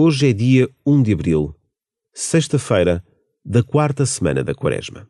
Hoje é dia 1 de abril, sexta-feira da quarta semana da Quaresma.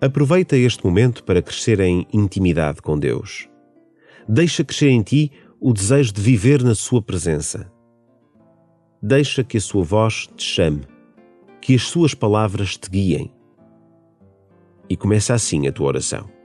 Aproveita este momento para crescer em intimidade com Deus. Deixa crescer em ti o desejo de viver na Sua presença. Deixa que a Sua voz te chame, que as Suas palavras te guiem. E começa assim a tua oração.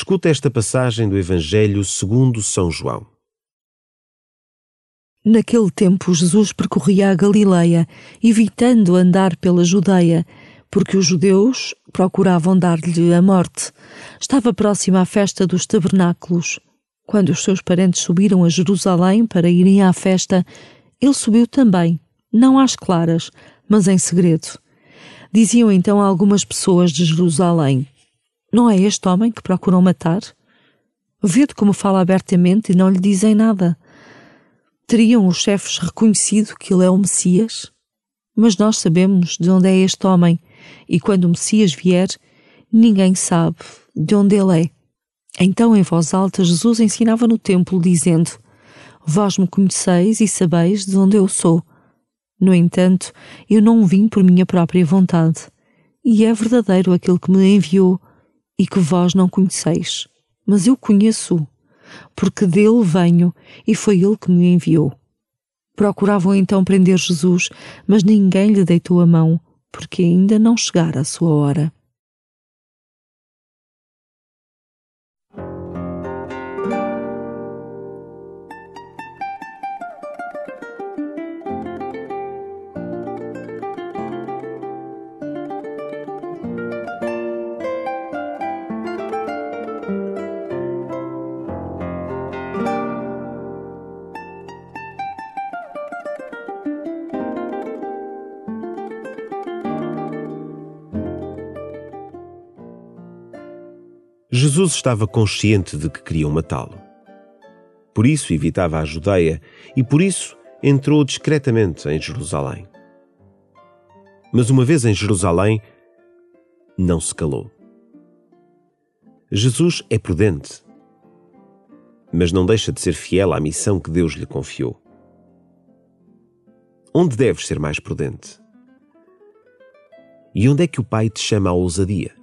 Escuta esta passagem do Evangelho segundo São João. Naquele tempo Jesus percorria a Galileia, evitando andar pela Judeia, porque os judeus procuravam dar-lhe a morte. Estava próxima à festa dos tabernáculos. Quando os seus parentes subiram a Jerusalém para irem à festa, ele subiu também, não às claras, mas em segredo. Diziam então algumas pessoas de Jerusalém: não é este homem que procuram matar? Vede como fala abertamente e não lhe dizem nada. Teriam os chefes reconhecido que ele é o Messias? Mas nós sabemos de onde é este homem, e quando o Messias vier, ninguém sabe de onde ele é. Então, em voz alta, Jesus ensinava no templo, dizendo: Vós me conheceis e sabeis de onde eu sou. No entanto, eu não vim por minha própria vontade. E é verdadeiro aquele que me enviou e que vós não conheceis, mas eu conheço, porque dele venho e foi ele que me enviou. Procuravam então prender Jesus, mas ninguém lhe deitou a mão, porque ainda não chegara a sua hora. Jesus estava consciente de que queriam matá-lo. Por isso evitava a Judeia e por isso entrou discretamente em Jerusalém. Mas uma vez em Jerusalém, não se calou. Jesus é prudente, mas não deixa de ser fiel à missão que Deus lhe confiou. Onde deves ser mais prudente? E onde é que o Pai te chama à ousadia?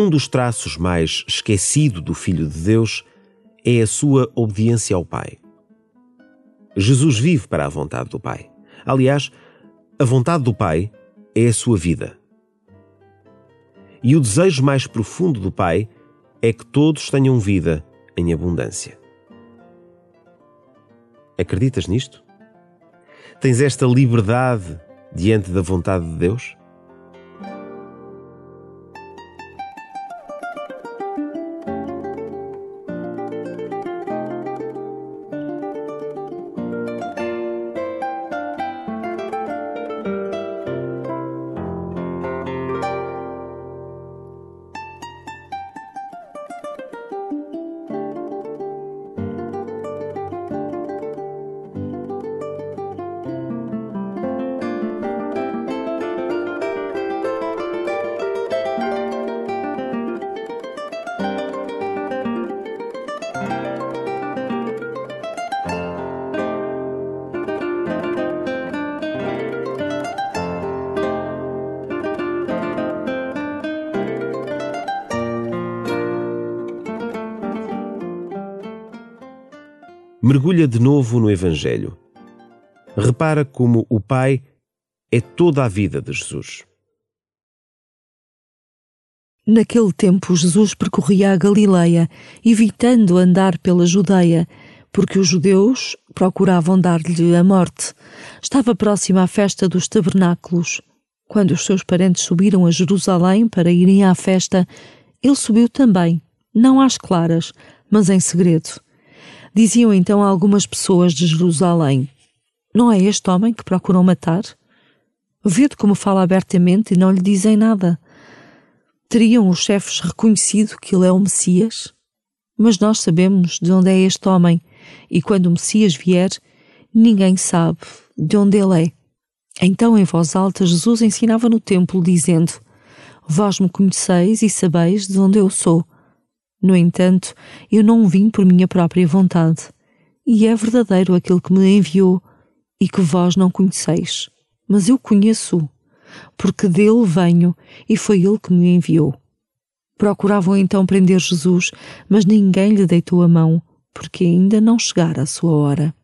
Um dos traços mais esquecido do Filho de Deus é a sua obediência ao Pai. Jesus vive para a vontade do Pai. Aliás, a vontade do Pai é a sua vida. E o desejo mais profundo do Pai é que todos tenham vida em abundância. Acreditas nisto? Tens esta liberdade diante da vontade de Deus? Mergulha de novo no Evangelho. Repara como o Pai é toda a vida de Jesus. Naquele tempo, Jesus percorria a Galileia, evitando andar pela Judeia, porque os judeus procuravam dar-lhe a morte. Estava próxima à festa dos tabernáculos. Quando os seus parentes subiram a Jerusalém para irem à festa, ele subiu também, não às claras, mas em segredo. Diziam então algumas pessoas de Jerusalém: Não é este homem que procuram matar? Vede como fala abertamente e não lhe dizem nada. Teriam os chefes reconhecido que ele é o Messias? Mas nós sabemos de onde é este homem, e quando o Messias vier, ninguém sabe de onde ele é. Então, em voz alta, Jesus ensinava no templo, dizendo: Vós me conheceis e sabeis de onde eu sou. No entanto, eu não vim por minha própria vontade, e é verdadeiro aquele que me enviou e que vós não conheceis, mas eu conheço, porque dele venho e foi ele que me enviou. Procuravam então prender Jesus, mas ninguém lhe deitou a mão, porque ainda não chegara a sua hora.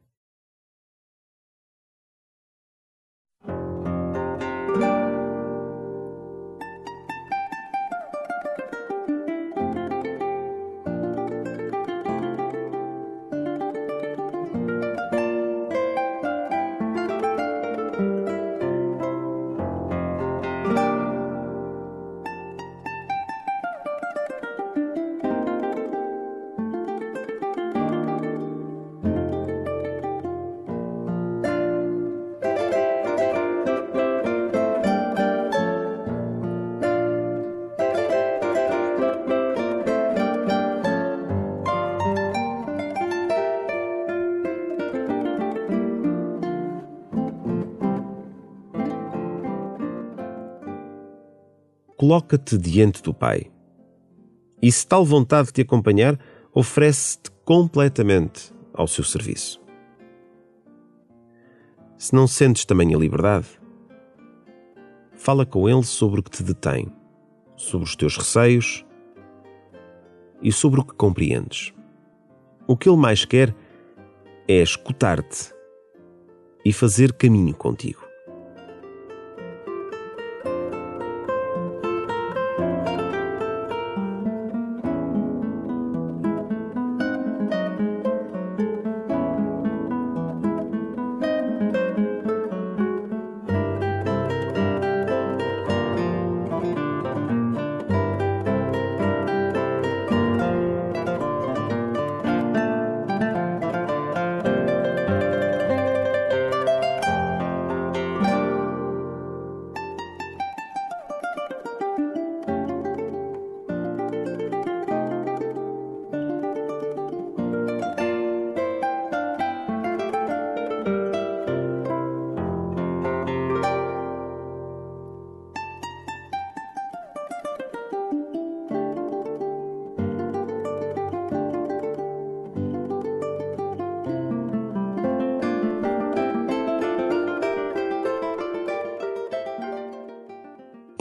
Coloca-te diante do Pai. E se tal vontade te acompanhar, oferece-te completamente ao seu serviço. Se não sentes também a liberdade, fala com ele sobre o que te detém sobre os teus receios e sobre o que compreendes. O que Ele mais quer é escutar-te e fazer caminho contigo.